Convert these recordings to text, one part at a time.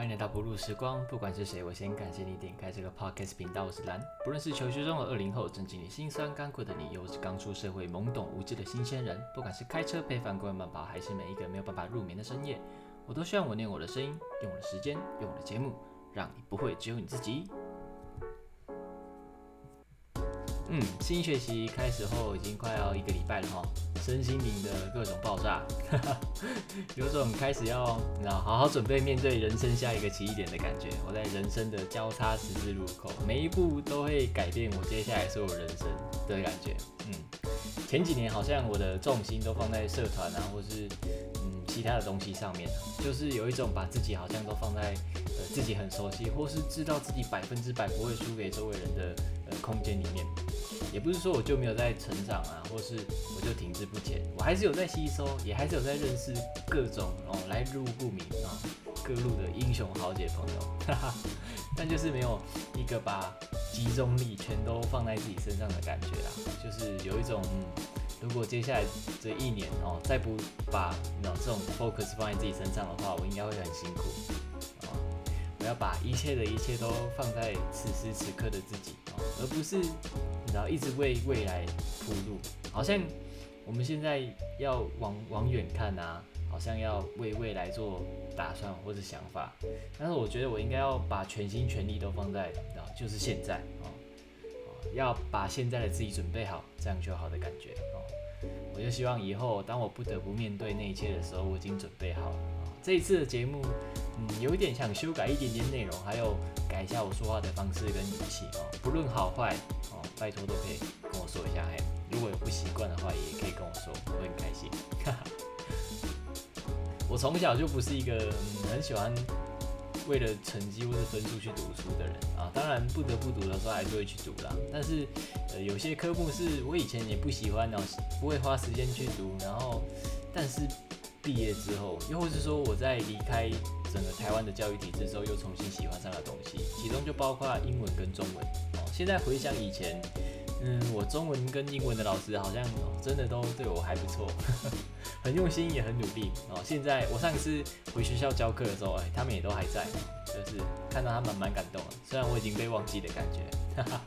欢迎来到不露时光。不管是谁，我先感谢你点开这个 podcast 频道。我是蓝，不论是求学中的二零后，正经历心酸干苦的你，又是刚出社会懵懂无知的新鲜人，不管是开车、背饭、关慢跑，还是每一个没有办法入眠的深夜，我都希望我念我的声音，用我的时间，用我的节目，让你不会只有你自己。嗯，新学期开始后已经快要一个礼拜了哈，身心灵的各种爆炸，有种开始要你知道好好准备面对人生下一个起点的感觉。我在人生的交叉十字路口，每一步都会改变我接下来所有人生的感觉。嗯，前几年好像我的重心都放在社团啊，或是其他的东西上面，就是有一种把自己好像都放在呃自己很熟悉，或是知道自己百分之百不会输给周围人的呃空间里面。也不是说我就没有在成长啊，或是我就停滞不前，我还是有在吸收，也还是有在认识各种哦来路不明啊各路的英雄豪杰朋友，但就是没有一个把集中力全都放在自己身上的感觉啦，就是有一种嗯，如果接下来这一年哦再不把那这种 focus 放在自己身上的话，我应该会很辛苦啊，我要把一切的一切都放在此时此刻的自己啊，而不是。然后一直为未来铺路，好像我们现在要往往远看啊，好像要为未来做打算或者想法。但是我觉得我应该要把全心全力都放在啊，就是现在啊，要把现在的自己准备好，这样就好的感觉。我就希望以后当我不得不面对那一切的时候，我已经准备好了。这一次的节目，嗯，有一点想修改一点点内容，还有改一下我说话的方式跟语气哦，不论好坏。哦拜托都可以跟我说一下，嘿，如果有不习惯的话，也可以跟我说，我会很开心。哈 哈我从小就不是一个很喜欢为了成绩或是分数去读书的人啊，当然不得不读的时候还是会去读啦。但是呃，有些科目是我以前也不喜欢，然后不会花时间去读，然后但是毕业之后，又或是说我在离开整个台湾的教育体制之后，又重新喜欢上了东西，其中就包括英文跟中文。哦现在回想以前，嗯，我中文跟英文的老师好像真的都对我还不错，很用心也很努力哦。现在我上次回学校教课的时候，哎，他们也都还在，就是看到他们蛮感动的。虽然我已经被忘记的感觉，哈哈。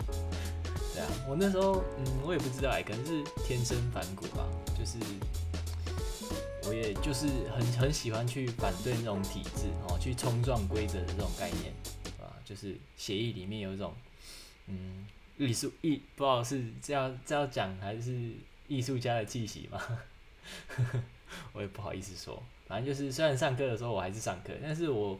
对啊，我那时候，嗯，我也不知道哎，可能是天生反骨吧，就是我也就是很很喜欢去反对那种体制哦，去冲撞规则的这种概念啊，就是协议里面有一种。嗯，艺术艺不知道是这样这样讲还是艺术家的气息嘛？我也不好意思说，反正就是虽然上课的时候我还是上课，但是我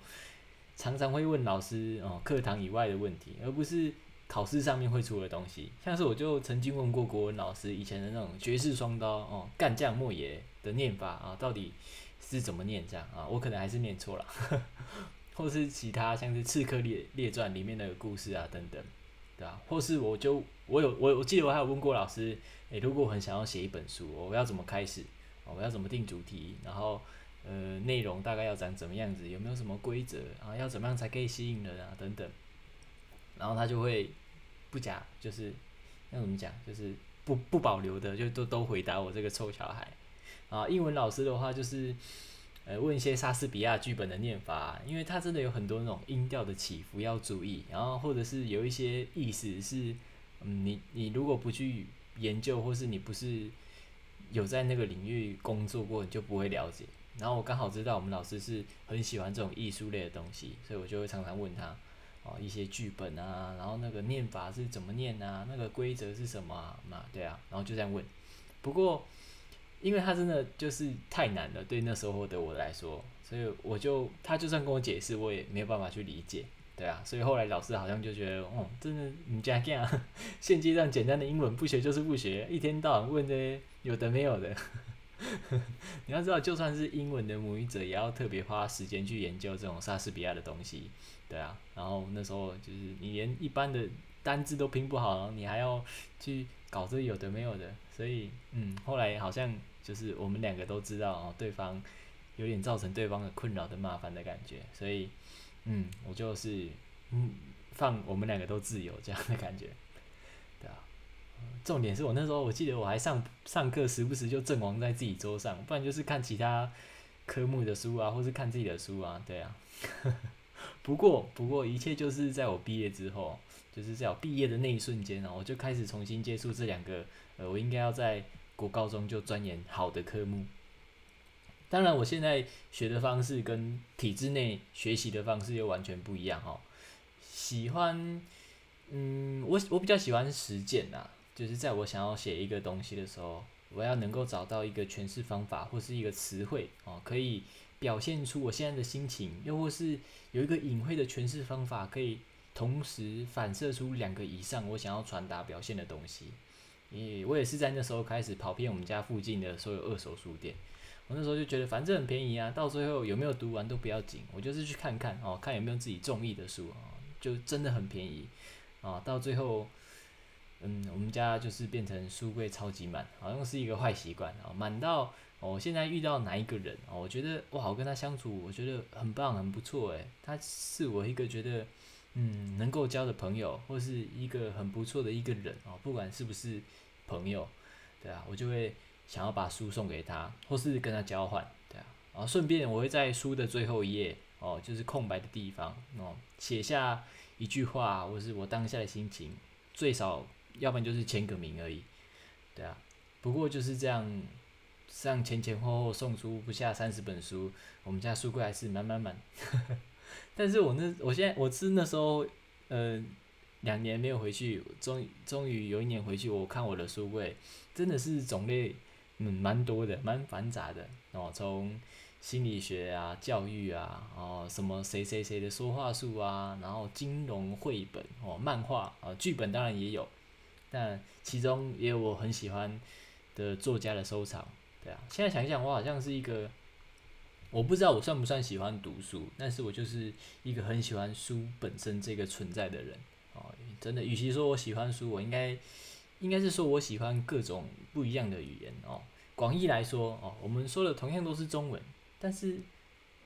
常常会问老师哦课堂以外的问题，而不是考试上面会出的东西。像是我就曾经问过国文老师以前的那种绝世双刀哦干将莫邪的念法啊，到底是怎么念这样啊？我可能还是念错了，或是其他像是《刺客列列传》里面的故事啊等等。啊，或是我就我有我我记得我还有问过老师，诶，如果我很想要写一本书，我要怎么开始？我要怎么定主题？然后呃，内容大概要长怎么样子？有没有什么规则？啊，要怎么样才可以吸引人啊？等等。然后他就会不假，就是要怎么讲？就是不不保留的，就都都回答我这个臭小孩。啊，英文老师的话就是。呃，问一些莎士比亚剧本的念法，因为它真的有很多那种音调的起伏要注意，然后或者是有一些意思是，嗯，你你如果不去研究，或是你不是有在那个领域工作过，你就不会了解。然后我刚好知道我们老师是很喜欢这种艺术类的东西，所以我就会常常问他，哦，一些剧本啊，然后那个念法是怎么念啊，那个规则是什么啊？嘛，对啊，然后就这样问。不过。因为他真的就是太难了，对那时候的我来说，所以我就他就算跟我解释，我也没有办法去理解，对啊，所以后来老师好像就觉得，哦，真的你这样，现阶段简单的英文不学就是不学，一天到晚问这些有的没有的，你要知道，就算是英文的母语者，也要特别花时间去研究这种莎士比亚的东西，对啊，然后那时候就是你连一般的单字都拼不好，你还要去搞这有的没有的，所以嗯，后来好像。就是我们两个都知道哦，对方有点造成对方的困扰的麻烦的感觉，所以，嗯，我就是嗯放我们两个都自由这样的感觉，对啊，重点是我那时候我记得我还上上课时不时就阵亡在自己桌上，不然就是看其他科目的书啊，或是看自己的书啊，对啊，不过不过一切就是在我毕业之后，就是在我毕业的那一瞬间哦，我就开始重新接触这两个呃，我应该要在国高中就钻研好的科目。当然，我现在学的方式跟体制内学习的方式又完全不一样哦。喜欢，嗯，我我比较喜欢实践呐，就是在我想要写一个东西的时候，我要能够找到一个诠释方法或是一个词汇哦，可以表现出我现在的心情，又或是有一个隐晦的诠释方法，可以同时反射出两个以上我想要传达表现的东西。我也是在那时候开始跑遍我们家附近的所有二手书店。我那时候就觉得反正很便宜啊，到最后有没有读完都不要紧，我就是去看看哦，看有没有自己中意的书啊，就真的很便宜啊。到最后，嗯，我们家就是变成书柜超级满，好像是一个坏习惯啊，满到我现在遇到哪一个人哦，我觉得哇，我跟他相处，我觉得很棒，很不错诶，他是我一个觉得嗯能够交的朋友，或是一个很不错的一个人哦，不管是不是朋友，对啊，我就会。想要把书送给他，或是跟他交换，对啊，然后顺便我会在书的最后一页哦，就是空白的地方哦，写下一句话，或是我当下的心情，最少要不然就是签个名而已，对啊。不过就是这样，这样前前后后送出不下三十本书，我们家书柜还是满满满。但是我那我现在我是那时候，呃，两年没有回去，终终于有一年回去，我看我的书柜，真的是种类。嗯，蛮多的，蛮繁杂的哦。从心理学啊、教育啊，哦，什么谁谁谁的说话术啊，然后金融绘本哦、漫画啊、剧本当然也有，但其中也有我很喜欢的作家的收藏。对啊，现在想一想，我好像是一个，我不知道我算不算喜欢读书，但是我就是一个很喜欢书本身这个存在的人。真的，与其说我喜欢书，我应该应该是说我喜欢各种不一样的语言哦。广义来说，哦，我们说的同样都是中文，但是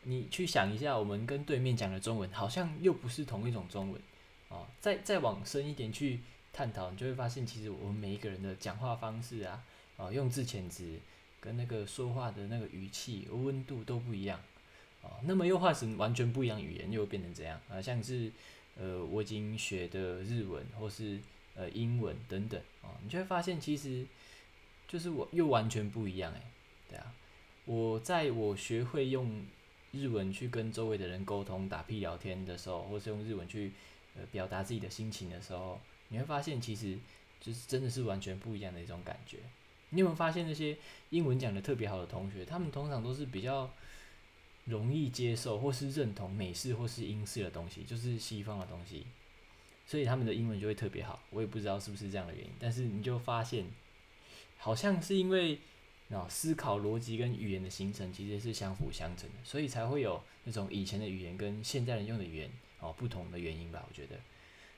你去想一下，我们跟对面讲的中文好像又不是同一种中文，哦，再再往深一点去探讨，你就会发现，其实我们每一个人的讲话方式啊，哦，用字遣词跟那个说话的那个语气、温度都不一样，哦，那么又化成完全不一样语言，又变成这样啊，像是呃，我已经学的日文或是呃英文等等，哦，你就会发现其实。就是我又完全不一样诶，对啊，我在我学会用日文去跟周围的人沟通、打屁聊天的时候，或是用日文去呃表达自己的心情的时候，你会发现其实就是真的是完全不一样的一种感觉。你有没有发现那些英文讲的特别好的同学，他们通常都是比较容易接受或是认同美式或是英式的东西，就是西方的东西，所以他们的英文就会特别好。我也不知道是不是这样的原因，但是你就发现。好像是因为啊，思考逻辑跟语言的形成其实是相辅相成的，所以才会有那种以前的语言跟现在人用的语言哦不同的原因吧。我觉得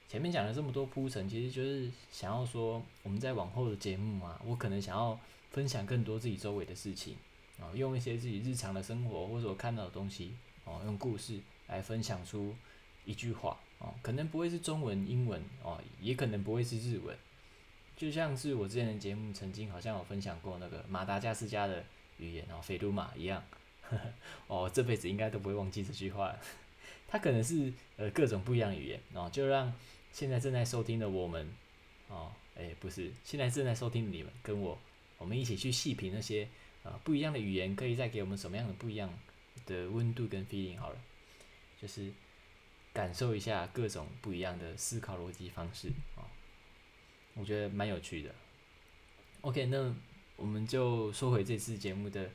前面讲了这么多铺陈，其实就是想要说，我们在往后的节目啊，我可能想要分享更多自己周围的事情啊，用一些自己日常的生活或者我看到的东西哦，用故事来分享出一句话哦，可能不会是中文、英文哦，也可能不会是日文。就像是我之前的节目曾经好像有分享过那个马达加斯加的语言哦，菲鲁马一样，哦，这辈子应该都不会忘记这句话。它可能是呃各种不一样语言哦，就让现在正在收听的我们哦，哎不是，现在正在收听的你们跟我，我们一起去细品那些啊不一样的语言，可以再给我们什么样的不一样的温度跟 feeling 好了，就是感受一下各种不一样的思考逻辑方式啊。我觉得蛮有趣的。OK，那我们就说回这次节目的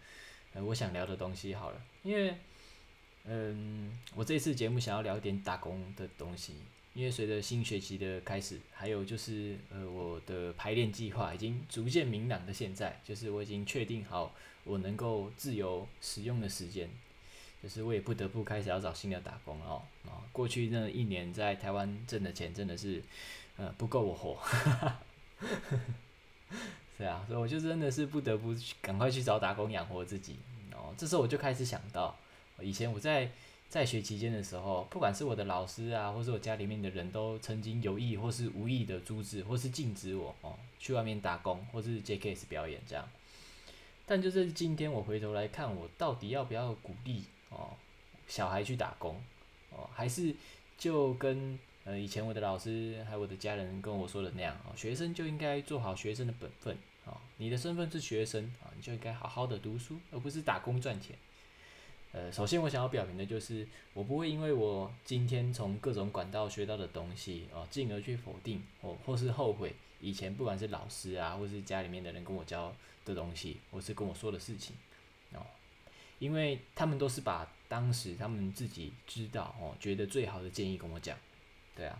呃，我想聊的东西好了。因为嗯，我这次节目想要聊一点打工的东西。因为随着新学期的开始，还有就是呃，我的排练计划已经逐渐明朗的现在，就是我已经确定好我能够自由使用的时间，就是我也不得不开始要找新的打工哦。啊，过去那一年在台湾挣的钱真的是。呃，不够我活，是啊，所以我就真的是不得不赶快去找打工养活自己。哦，这时候我就开始想到，以前我在在学期间的时候，不管是我的老师啊，或是我家里面的人都曾经有意或是无意的阻止或是禁止我哦去外面打工或是接 case 表演这样。但就是今天我回头来看，我到底要不要鼓励哦小孩去打工？哦，还是就跟呃以前我的老师还有我的家人跟我说的那样啊，学生就应该做好学生的本分啊，你的身份是学生啊，你就应该好好的读书，而不是打工赚钱。呃，首先我想要表明的就是，我不会因为我今天从各种管道学到的东西哦，进而去否定或或是后悔以前不管是老师啊，或是家里面的人跟我教的东西，或是跟我说的事情哦，因为他们都是把当时他们自己知道哦，觉得最好的建议跟我讲，对啊，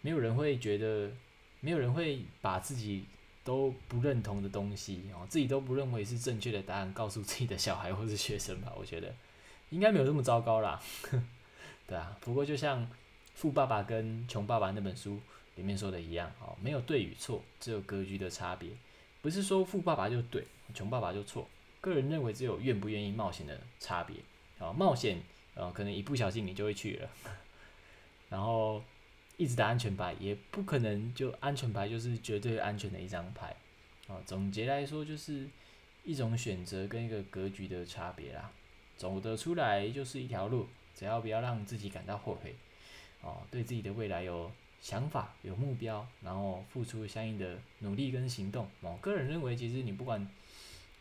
没有人会觉得，没有人会把自己。都不认同的东西哦，自己都不认为是正确的答案，告诉自己的小孩或是学生吧，我觉得应该没有这么糟糕啦。对啊，不过就像《富爸爸跟穷爸爸》那本书里面说的一样哦，没有对与错，只有格局的差别。不是说富爸爸就对，穷爸爸就错。个人认为只有愿不愿意冒险的差别啊，冒险呃，可能一不小心你就会去了，然后。一直打安全牌，也不可能就安全牌就是绝对安全的一张牌，哦，总结来说就是一种选择跟一个格局的差别啦。走得出来就是一条路，只要不要让自己感到后悔，哦，对自己的未来有想法、有目标，然后付出相应的努力跟行动。我个人认为，其实你不管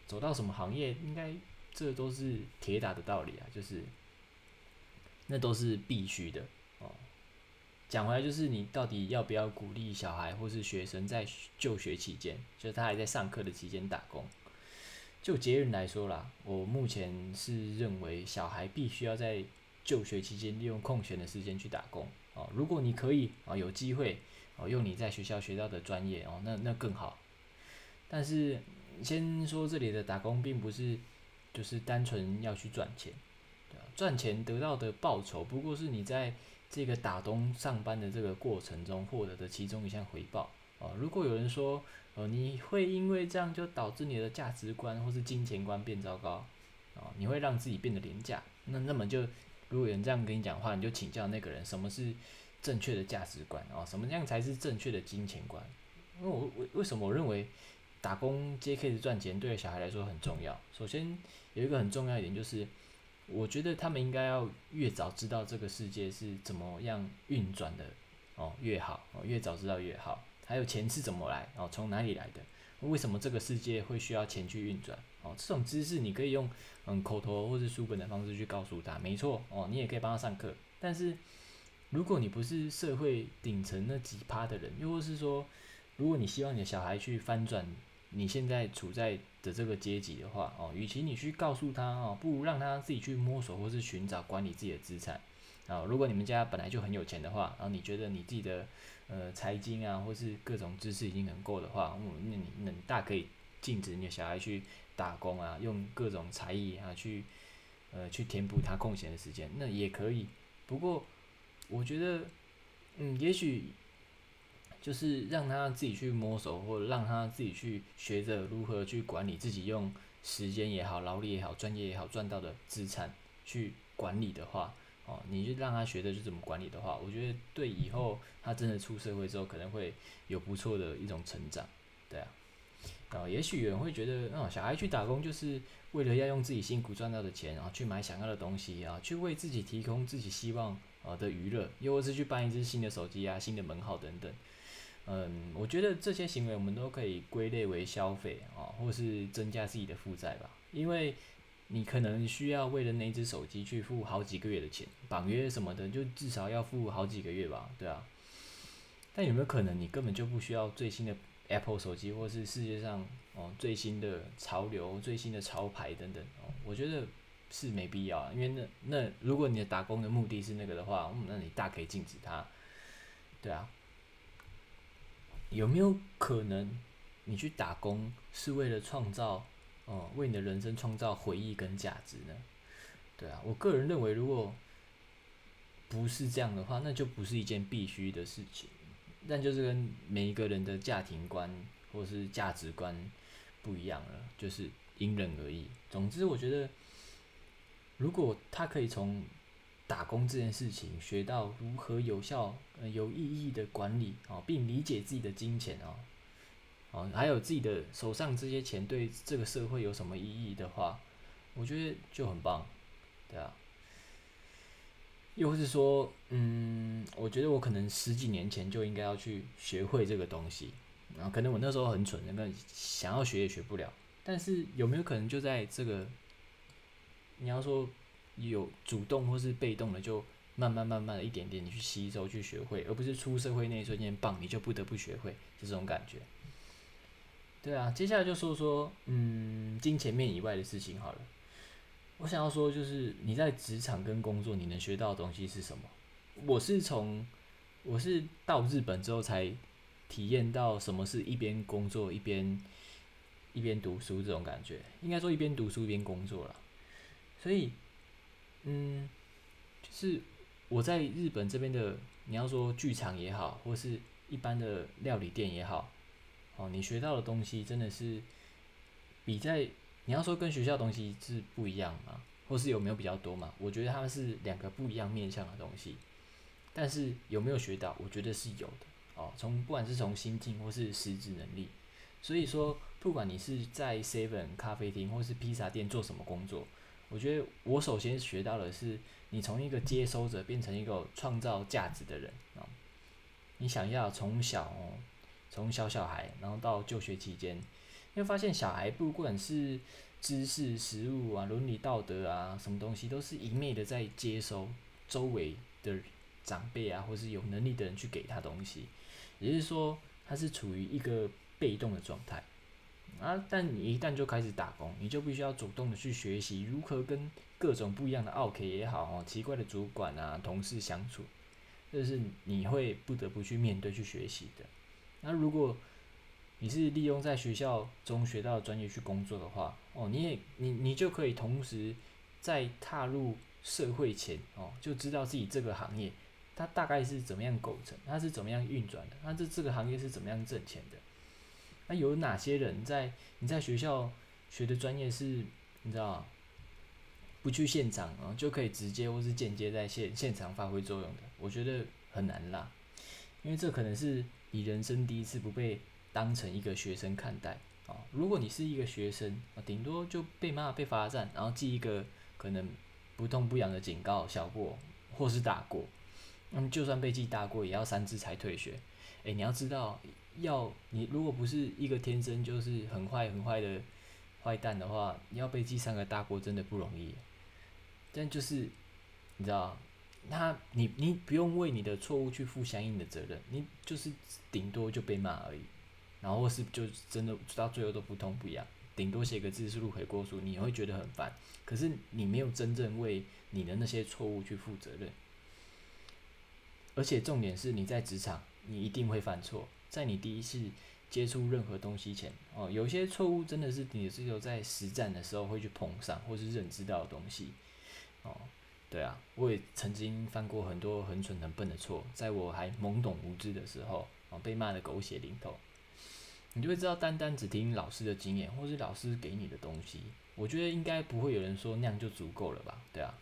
走到什么行业，应该这都是铁打的道理啊，就是那都是必须的。讲回来就是你到底要不要鼓励小孩或是学生在就学期间，就是他还在上课的期间打工？就节日来说啦，我目前是认为小孩必须要在就学期间利用空闲的时间去打工哦。如果你可以啊，有机会哦，用你在学校学到的专业哦，那那更好。但是先说这里的打工，并不是就是单纯要去赚钱，赚钱得到的报酬不过是你在。这个打工上班的这个过程中获得的其中一项回报哦，如果有人说，呃，你会因为这样就导致你的价值观或是金钱观变糟糕，哦，你会让自己变得廉价，那那么就如果有人这样跟你讲话，你就请教那个人什么是正确的价值观哦，什么样才是正确的金钱观？因为我为为什么我认为打工接 K 的赚钱对小孩来说很重要？首先有一个很重要一点就是。我觉得他们应该要越早知道这个世界是怎么样运转的哦，越好哦，越早知道越好。还有钱是怎么来哦，从哪里来的？为什么这个世界会需要钱去运转？哦，这种知识你可以用嗯口头或是书本的方式去告诉他，没错哦，你也可以帮他上课。但是如果你不是社会顶层那几趴的人，又或是说，如果你希望你的小孩去翻转你现在处在的这个阶级的话，哦，与其你去告诉他哦，不如让他自己去摸索或是寻找管理自己的资产。啊，如果你们家本来就很有钱的话，然后你觉得你自己的呃财经啊或是各种知识已经很够的话，嗯，那你那你大可以禁止你的小孩去打工啊，用各种才艺啊去呃去填补他空闲的时间，那也可以。不过我觉得，嗯，也许。就是让他自己去摸索，或者让他自己去学着如何去管理自己用时间也好、劳力也好、专业也好赚到的资产去管理的话，哦，你就让他学着去怎么管理的话，我觉得对以后他真的出社会之后可能会有不错的一种成长，对啊，啊，也许有人会觉得，哦，小孩去打工就是为了要用自己辛苦赚到的钱，然后去买想要的东西啊，去为自己提供自己希望啊的娱乐，又或是去办一只新的手机啊、新的门号等等。嗯，我觉得这些行为我们都可以归类为消费啊，或是增加自己的负债吧。因为你可能需要为了那只手机去付好几个月的钱，绑约什么的，就至少要付好几个月吧，对啊。但有没有可能你根本就不需要最新的 Apple 手机，或是世界上哦最新的潮流、最新的潮牌等等？哦，我觉得是没必要啊，因为那那如果你的打工的目的是那个的话，嗯，那你大可以禁止它，对啊。有没有可能，你去打工是为了创造，哦，为你的人生创造回忆跟价值呢？对啊，我个人认为，如果不是这样的话，那就不是一件必须的事情。但就是跟每一个人的家庭观或是价值观不一样了，就是因人而异。总之，我觉得，如果他可以从打工这件事情，学到如何有效、呃有意义的管理啊，并理解自己的金钱啊，哦，还有自己的手上这些钱对这个社会有什么意义的话，我觉得就很棒，对啊。又或是说，嗯，我觉得我可能十几年前就应该要去学会这个东西，然后可能我那时候很蠢，那个想要学也学不了。但是有没有可能就在这个，你要说有主动或是被动的，就慢慢慢慢的一点点你去吸收去学会，而不是出社会那一瞬间棒你就不得不学会，这种感觉。对啊，接下来就说说，嗯，金钱面以外的事情好了。我想要说，就是你在职场跟工作，你能学到的东西是什么？我是从我是到日本之后才体验到什么是一边工作一边一边读书这种感觉。应该说一边读书一边工作了。所以，嗯，就是我在日本这边的，你要说剧场也好，或是一般的料理店也好，哦，你学到的东西真的是比在你要说跟学校东西是不一样嘛？或是有没有比较多嘛？我觉得他们是两个不一样面向的东西，但是有没有学到？我觉得是有的哦。从不管是从心境或是实质能力，所以说不管你是在 Seven 咖啡厅或是披萨店做什么工作，我觉得我首先学到的是，你从一个接收者变成一个创造价值的人啊。你想要从小哦，从小小孩，然后到就学期间。因为发现小孩不管是知识、食物啊、伦理道德啊，什么东西都是一昧的在接收周围的长辈啊，或是有能力的人去给他东西，也就是说，他是处于一个被动的状态啊。但你一旦就开始打工，你就必须要主动的去学习如何跟各种不一样的奥 K 也好哦，奇怪的主管啊、同事相处，这是你会不得不去面对、去学习的。那如果你是利用在学校中学到的专业去工作的话，哦，你也你你就可以同时在踏入社会前哦，就知道自己这个行业它大概是怎么样构成，它是怎么样运转的，那这这个行业是怎么样挣钱的？那有哪些人在你在学校学的专业是，你知道不去现场啊就可以直接或是间接在现现场发挥作用的？我觉得很难啦，因为这可能是你人生第一次不被。当成一个学生看待啊，如果你是一个学生啊，顶多就被骂、被罚站，然后记一个可能不痛不痒的警告、小过，或是打过。嗯，就算被记大过，也要三次才退学。哎，你要知道，要你如果不是一个天生就是很坏很坏的坏蛋的话，你要被记三个大过真的不容易。但就是你知道，他你你不用为你的错误去负相应的责任，你就是顶多就被骂而已。然后是就真的到最后都不痛不痒，顶多写个字是录回过书，你会觉得很烦。可是你没有真正为你的那些错误去负责任，而且重点是你在职场，你一定会犯错。在你第一次接触任何东西前，哦，有些错误真的是你只有在实战的时候会去碰上，或是认知到的东西。哦，对啊，我也曾经犯过很多很蠢很笨的错，在我还懵懂无知的时候，哦，被骂的狗血淋头。你就会知道，单单只听老师的经验，或是老师给你的东西，我觉得应该不会有人说那样就足够了吧？对啊。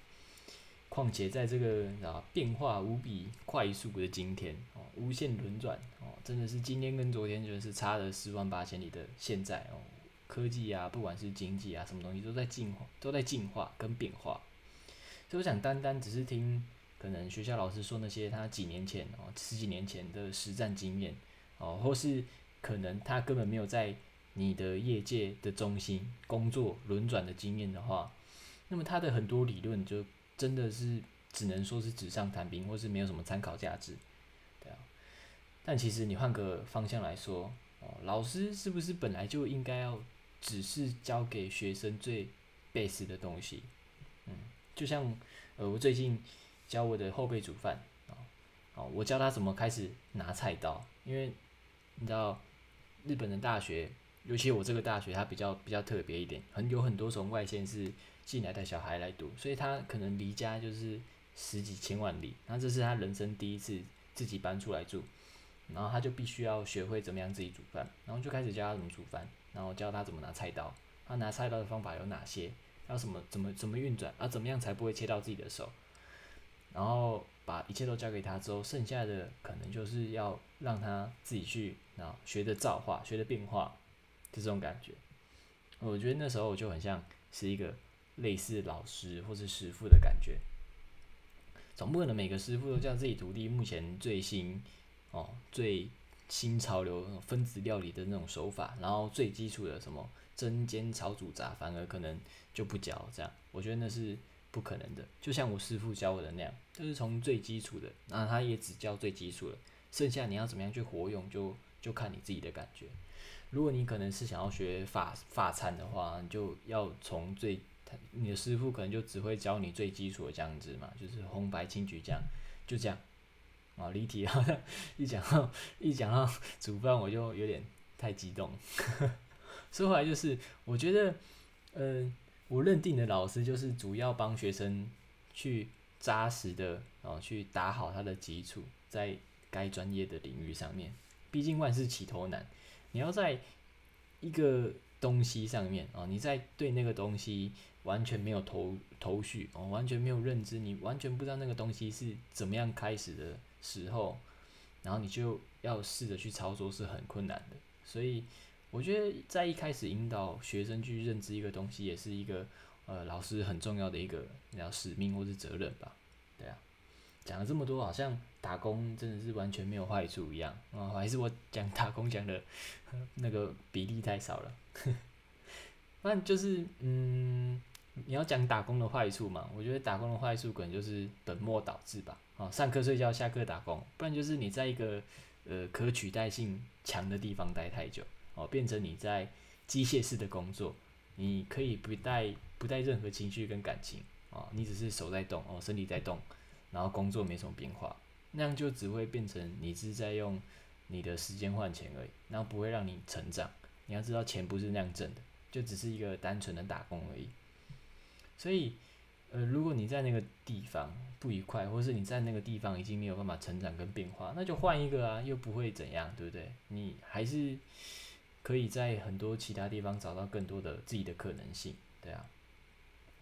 况且在这个啊变化无比快速的今天，无限轮转哦，真的是今天跟昨天就是差了十万八千里的现在哦，科技啊，不管是经济啊，什么东西都在进化，都在进化跟变化。所以我想，单单只是听可能学校老师说那些他几年前哦，十几年前的实战经验哦，或是。可能他根本没有在你的业界的中心工作轮转的经验的话，那么他的很多理论就真的是只能说是纸上谈兵，或是没有什么参考价值，但其实你换个方向来说，哦，老师是不是本来就应该要只是教给学生最 base 的东西？嗯，就像呃，我最近教我的后辈煮饭啊，哦，我教他怎么开始拿菜刀，因为你知道。日本的大学，尤其我这个大学，它比较比较特别一点，很有很多从外县市进来的小孩来读，所以他可能离家就是十几千万里，那这是他人生第一次自己搬出来住，然后他就必须要学会怎么样自己煮饭，然后就开始教他怎么煮饭，然后教他怎么拿菜刀，他拿菜刀的方法有哪些，要什么怎么怎么运转，啊怎么样才不会切到自己的手，然后。把一切都交给他之后，剩下的可能就是要让他自己去啊学着造化，学着变化，就这种感觉。我觉得那时候我就很像是一个类似老师或是师傅的感觉。总不可能每个师傅都叫自己徒弟目前最新哦最新潮流分子料理的那种手法，然后最基础的什么蒸煎炒煮炸，反而可能就不教这样。我觉得那是不可能的。就像我师傅教我的那样，就是从最基础的，那他也只教最基础的，剩下你要怎么样去活用，就就看你自己的感觉。如果你可能是想要学法法餐的话，你就要从最，你的师傅可能就只会教你最基础的酱汁嘛，就是红白青橘酱，就这样。啊，离题了，一讲到一讲到煮饭，我就有点太激动。说回来就是，我觉得，嗯，我认定的老师就是主要帮学生去扎实的，哦，去打好他的基础，在该专业的领域上面。毕竟万事起头难。你要在一个东西上面啊，你在对那个东西完全没有头头绪哦，完全没有认知，你完全不知道那个东西是怎么样开始的时候，然后你就要试着去操作是很困难的。所以我觉得在一开始引导学生去认知一个东西，也是一个呃老师很重要的一个叫使命或是责任吧。对啊，讲了这么多，好像。打工真的是完全没有坏处一样啊，还是我讲打工讲的那个比例太少了。那就是嗯，你要讲打工的坏处嘛？我觉得打工的坏处可能就是本末倒置吧。啊，上课睡觉，下课打工，不然就是你在一个呃可取代性强的地方待太久，哦，变成你在机械式的工作，你可以不带不带任何情绪跟感情啊，你只是手在动哦，身体在动，然后工作没什么变化。那样就只会变成你是在用你的时间换钱而已，然后不会让你成长。你要知道，钱不是那样挣的，就只是一个单纯的打工而已。所以，呃，如果你在那个地方不愉快，或是你在那个地方已经没有办法成长跟变化，那就换一个啊，又不会怎样，对不对？你还是可以在很多其他地方找到更多的自己的可能性，对啊。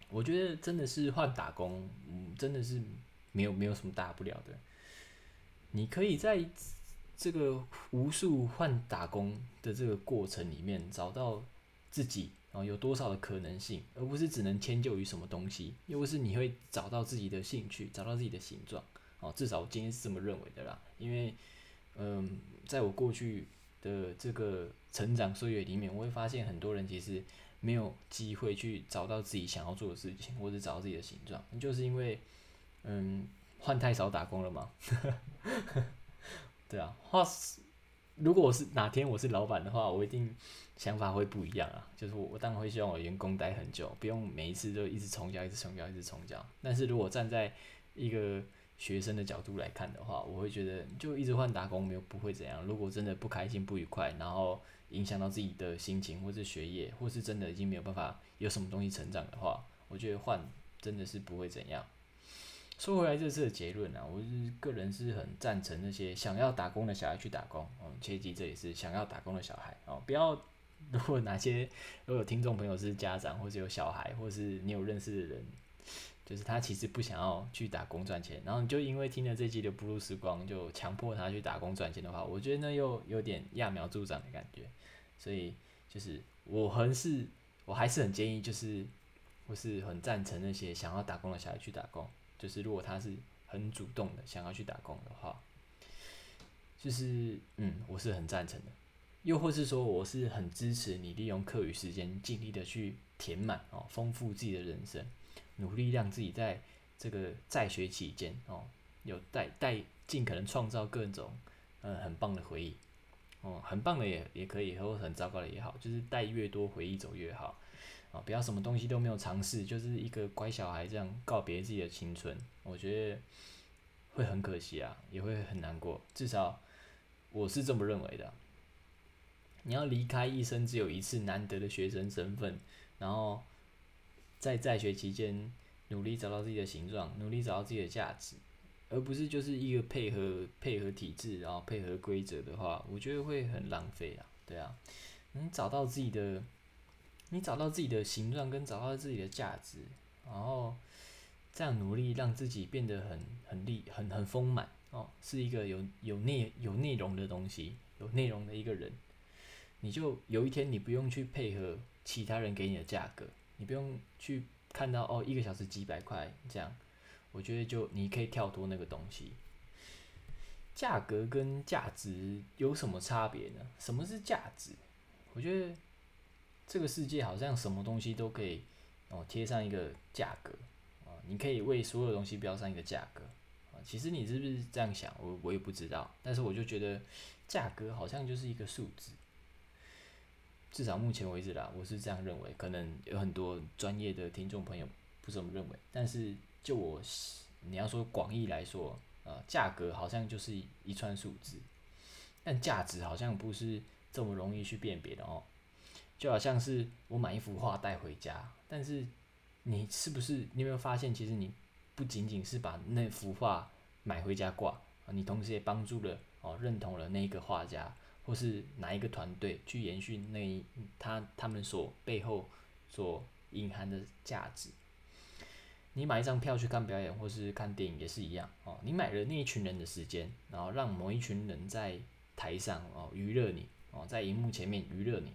我觉得真的是换打工，嗯，真的是没有没有什么大不了的。你可以在这个无数换打工的这个过程里面找到自己啊有多少的可能性，而不是只能迁就于什么东西，又不是你会找到自己的兴趣，找到自己的形状哦。至少我今天是这么认为的啦，因为嗯，在我过去的这个成长岁月里面，我会发现很多人其实没有机会去找到自己想要做的事情，或者找到自己的形状，就是因为嗯。换太少打工了吗？对啊，话，如果我是哪天我是老板的话，我一定想法会不一样啊。就是我我当然会希望我员工待很久，不用每一次都一直重教、一直重教、一直重教。但是如果站在一个学生的角度来看的话，我会觉得就一直换打工没有不会怎样。如果真的不开心、不愉快，然后影响到自己的心情，或是学业，或是真的已经没有办法有什么东西成长的话，我觉得换真的是不会怎样。说回来，这次的结论啊，我是个人是很赞成那些想要打工的小孩去打工。哦，切记这也是想要打工的小孩哦，不要。如果哪些如果有听众朋友是家长，或者有小孩，或是你有认识的人，就是他其实不想要去打工赚钱，然后你就因为听了这集的不入时光，就强迫他去打工赚钱的话，我觉得那又有点揠苗助长的感觉。所以就是我还是我还是很建议，就是我是很赞成那些想要打工的小孩去打工。就是如果他是很主动的想要去打工的话，就是嗯，我是很赞成的。又或是说，我是很支持你利用课余时间尽力的去填满哦，丰富自己的人生，努力让自己在这个在学期间哦，有带带尽可能创造各种嗯很棒的回忆哦，很棒的也也可以，或很糟糕的也好，就是带越多回忆走越好。啊，不要什么东西都没有尝试，就是一个乖小孩这样告别自己的青春，我觉得会很可惜啊，也会很难过。至少我是这么认为的。你要离开一生只有一次难得的学生身份，然后在在学期间努力找到自己的形状，努力找到自己的价值，而不是就是一个配合配合体制，然后配合规则的话，我觉得会很浪费啊。对啊，能找到自己的。你找到自己的形状，跟找到自己的价值，然后这样努力让自己变得很很力很很丰满哦，是一个有有内有内容的东西，有内容的一个人，你就有一天你不用去配合其他人给你的价格，你不用去看到哦一个小时几百块这样，我觉得就你可以跳脱那个东西。价格跟价值有什么差别呢？什么是价值？我觉得这个世界好像什么东西都可以哦贴上一个价格啊，你可以为所有东西标上一个价格啊。其实你是不是这样想？我我也不知道，但是我就觉得价格好像就是一个数字，至少目前为止啦，我是这样认为。可能有很多专业的听众朋友不这么认为，但是就我你要说广义来说。呃，价格好像就是一串数字，但价值好像不是这么容易去辨别的哦。就好像是我买一幅画带回家，但是你是不是你有没有发现，其实你不仅仅是把那幅画买回家挂，你同时也帮助了哦，认同了那一个画家或是哪一个团队去延续那他他们所背后所隐含的价值。你买一张票去看表演或是看电影也是一样哦。你买了那一群人的时间，然后让某一群人在台上哦娱乐你哦，在荧幕前面娱乐你。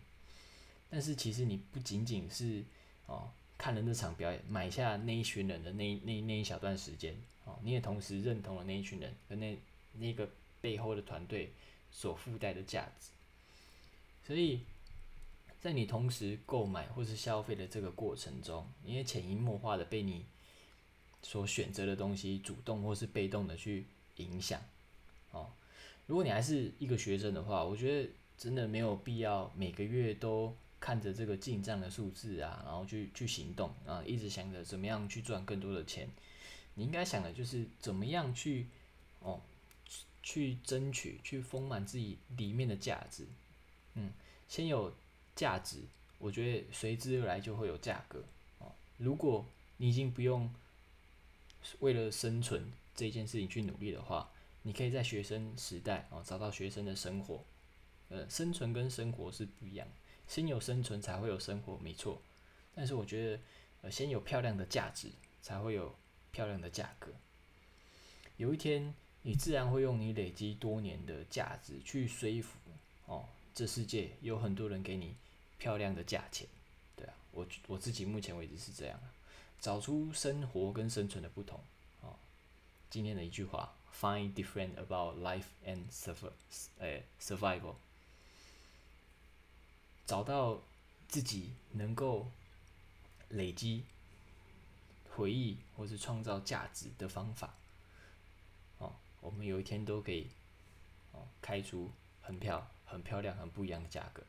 但是其实你不仅仅是哦看了那场表演，买下那一群人的那那那一小段时间哦，你也同时认同了那一群人和那那个背后的团队所附带的价值。所以在你同时购买或是消费的这个过程中，你也潜移默化的被你。所选择的东西，主动或是被动的去影响，哦，如果你还是一个学生的话，我觉得真的没有必要每个月都看着这个进账的数字啊，然后去去行动啊，一直想着怎么样去赚更多的钱。你应该想的就是怎么样去哦，去争取，去丰满自己里面的价值。嗯，先有价值，我觉得随之而来就会有价格。哦，如果你已经不用。为了生存这件事情去努力的话，你可以在学生时代哦找到学生的生活。呃，生存跟生活是不一样，先有生存才会有生活，没错。但是我觉得，呃，先有漂亮的价值，才会有漂亮的价格。有一天，你自然会用你累积多年的价值去说服哦，这世界有很多人给你漂亮的价钱。对啊，我我自己目前为止是这样找出生活跟生存的不同，哦，今天的一句话，find different about life and survival，诶，survival，找到自己能够累积回忆或是创造价值的方法，哦，我们有一天都可以，哦，开出很漂、很漂亮、很不一样的价格。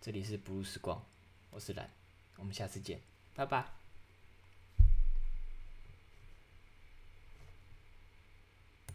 这里是不露时光，我是蓝，我们下次见。拜拜。